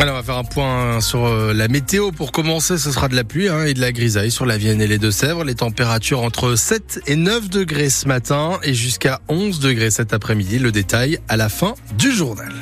Alors on va faire un point sur euh, la météo. Pour commencer, ce sera de la pluie hein, et de la grisaille sur la Vienne et les Deux-Sèvres. Les températures entre 7 et 9 degrés ce matin et jusqu'à 11 degrés cet après-midi. Le détail à la fin du journal.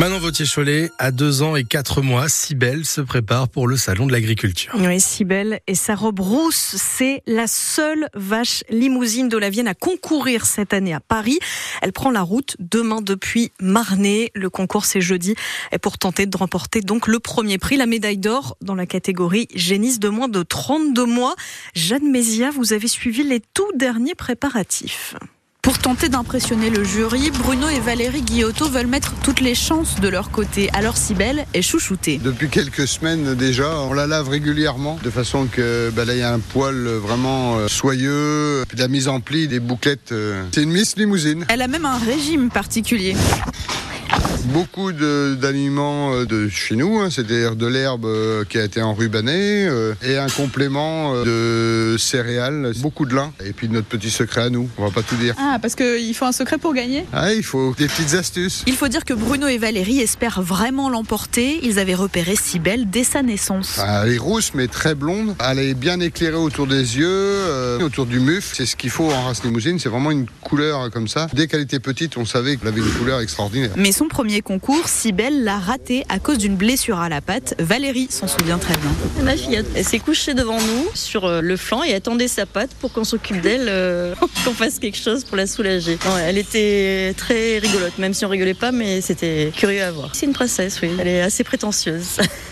Manon Vautier-Cholet, à deux ans et quatre mois, Cybelle se prépare pour le salon de l'agriculture. Oui, Cybelle et sa robe rousse, c'est la seule vache limousine de la Vienne à concourir cette année à Paris. Elle prend la route demain depuis Marnay. Le concours c'est jeudi et pour tenter de remporter donc le premier prix, la médaille d'or dans la catégorie génisse de moins de 32 mois. Jeanne Mézia, vous avez suivi les tout derniers préparatifs. Pour tenter d'impressionner le jury, Bruno et Valérie Guillotto veulent mettre toutes les chances de leur côté. Alors Sibelle est chouchoutée. Depuis quelques semaines déjà, on la lave régulièrement de façon que bah là il y a un poil vraiment euh, soyeux, puis de la mise en pli, des bouclettes. Euh. C'est une Miss Limousine. Elle a même un régime particulier. Beaucoup d'aliments euh, de chez nous, hein, c'est-à-dire de l'herbe euh, qui a été enrubanée euh, et un complément de céréales, beaucoup de lin et puis notre petit secret à nous, on va pas tout dire. Ah, parce qu'il faut un secret pour gagner? Ah, il faut des petites astuces. Il faut dire que Bruno et Valérie espèrent vraiment l'emporter. Ils avaient repéré si belle dès sa naissance. Ah, elle est rousse mais très blonde. Elle est bien éclairée autour des yeux, autour du muf. C'est ce qu'il faut en race limousine, c'est vraiment une couleur comme ça. Dès qu'elle était petite, on savait qu'elle avait une couleur extraordinaire. Mais son premier concours, Sibelle l'a raté à cause d'une blessure à la patte. Valérie s'en souvient très bien. Ma fille, elle s'est couchée devant nous sur euh, le flanc et attendait sa patte pour qu'on s'occupe d'elle, euh, qu'on fasse quelque chose pour la soulager. elle était très rigolote, même si on rigolait pas, mais c'était curieux à voir. C'est une princesse, oui. Elle est assez prétentieuse.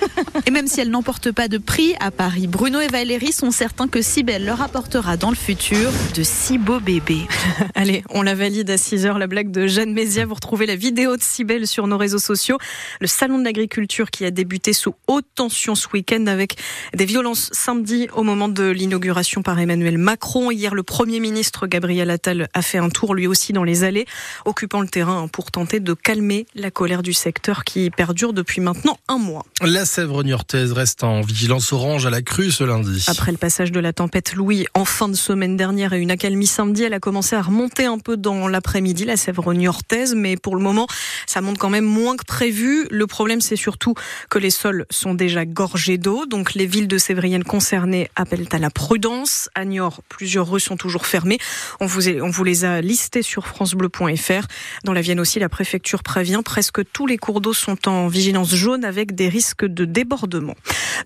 Et même si elle n'emporte pas de prix à Paris, Bruno et Valérie sont certains que Sibelle leur apportera dans le futur de si beaux bébés. Allez, on la valide à 6h, la blague de Jeanne Mézia. Vous retrouvez la vidéo de Sibelle sur nos réseaux sociaux. Le salon de l'agriculture qui a débuté sous haute tension ce week-end avec des violences samedi au moment de l'inauguration par Emmanuel Macron. Hier, le Premier ministre Gabriel Attal a fait un tour lui aussi dans les allées, occupant le terrain pour tenter de calmer la colère du secteur qui perdure depuis maintenant un mois. La Sèvre niortaise reste en vigilance orange à la crue ce lundi. Après le passage de la tempête Louis en fin de semaine dernière et une accalmie samedi, elle a commencé à remonter un peu dans l'après-midi, la Sèvre niortaise, mais pour le moment, ça monte quand même moins que prévu. Le problème, c'est surtout que les sols sont déjà gorgés d'eau. Donc, les villes de Sévrienne concernées appellent à la prudence. À Niort, plusieurs rues sont toujours fermées. On vous, on vous les a listées sur FranceBleu.fr. Dans la Vienne aussi, la préfecture prévient. Presque tous les cours d'eau sont en vigilance jaune avec des risques de débordement.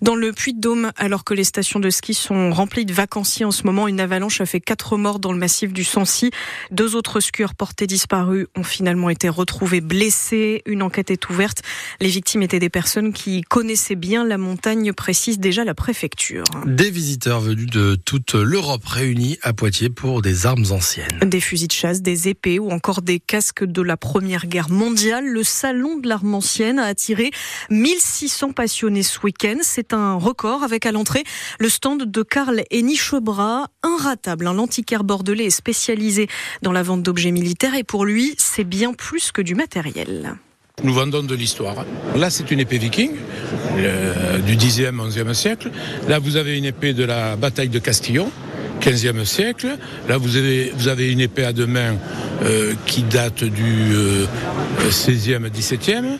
Dans le Puy-de-Dôme, alors que les stations de ski sont remplies de vacanciers en ce moment, une avalanche a fait quatre morts dans le massif du Sancy. Deux autres skieurs portés disparus ont finalement été retrouvés blessés. Une enquête est ouverte. Les victimes étaient des personnes qui connaissaient bien la montagne, précise déjà la préfecture. Des visiteurs venus de toute l'Europe réunis à Poitiers pour des armes anciennes. Des fusils de chasse, des épées ou encore des casques de la Première Guerre mondiale. Le salon de l'arme ancienne a attiré 1600 passionnés ce week-end. C'est un record avec à l'entrée le stand de Karl Enichebra, inratable. Un antiquaire bordelais est spécialisé dans la vente d'objets militaires et pour lui, c'est bien plus que du matériel. Nous vendons de l'histoire. Là, c'est une épée viking du 10e, 11e siècle. Là, vous avez une épée de la bataille de Castillon. 15e siècle. Là, vous avez, vous avez une épée à deux mains euh, qui date du 16e, euh, 17e.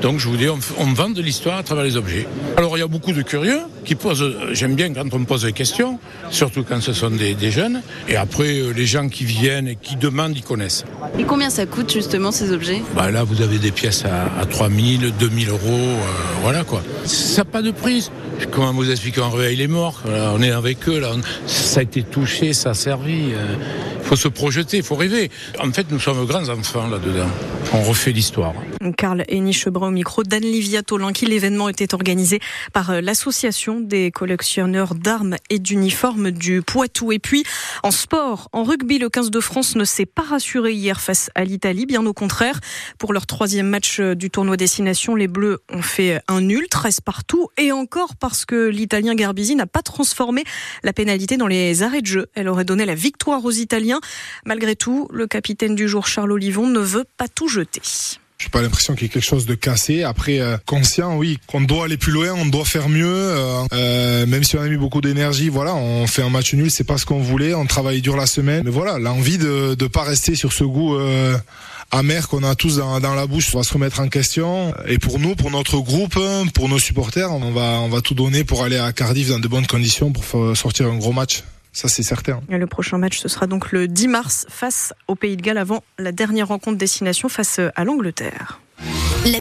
Donc je vous dis, on, vend de l'histoire à travers les objets. Alors il y a beaucoup de curieux qui posent, j'aime bien quand on me pose des questions, surtout quand ce sont des, jeunes. Et après, euh, les gens qui viennent et qui demandent, ils connaissent. Et combien ça coûte justement ces objets? Bah, Là, vous avez des pièces à, à 3000, 2000 euros, euh, voilà quoi. Ça n'a pas de prise. Comment vous expliquer, on réveille les morts, on est avec eux, là, ça a été touché, ça a servi. Euh faut se projeter, il faut rêver. En fait, nous sommes grands enfants là-dedans. On refait l'histoire. Karl Enichebrun au micro d'Anne Livia Tolinki. L'événement était organisé par euh, l'association des collectionneurs d'armes et d'uniformes du Poitou. Et puis, en sport, en rugby, le 15 de France ne s'est pas rassuré hier face à l'Italie. Bien au contraire, pour leur troisième match euh, du tournoi Destination, les Bleus ont fait un nul, 13 partout. Et encore parce que l'Italien Garbisi n'a pas transformé la pénalité dans les arrêts de jeu. Elle aurait donné la victoire aux Italiens. Malgré tout, le capitaine du jour, Charles Olivon, ne veut pas tout jeter. J'ai pas l'impression qu'il y ait quelque chose de cassé. Après, euh, conscient, oui, qu'on doit aller plus loin, on doit faire mieux. Euh, euh, même si on a mis beaucoup d'énergie, voilà, on fait un match nul, c'est pas ce qu'on voulait. On travaille dur la semaine, mais voilà, l'envie de de pas rester sur ce goût. amer qu'on a tous dans, la bouche, on va se remettre en question. Et pour nous, pour notre groupe, pour nos supporters, on va tout donner pour aller à Cardiff dans de bonnes conditions pour sortir un gros match. Ça, c'est certain. Le prochain match, ce sera donc le 10 mars face au Pays de Galles avant la dernière rencontre destination face à l'Angleterre.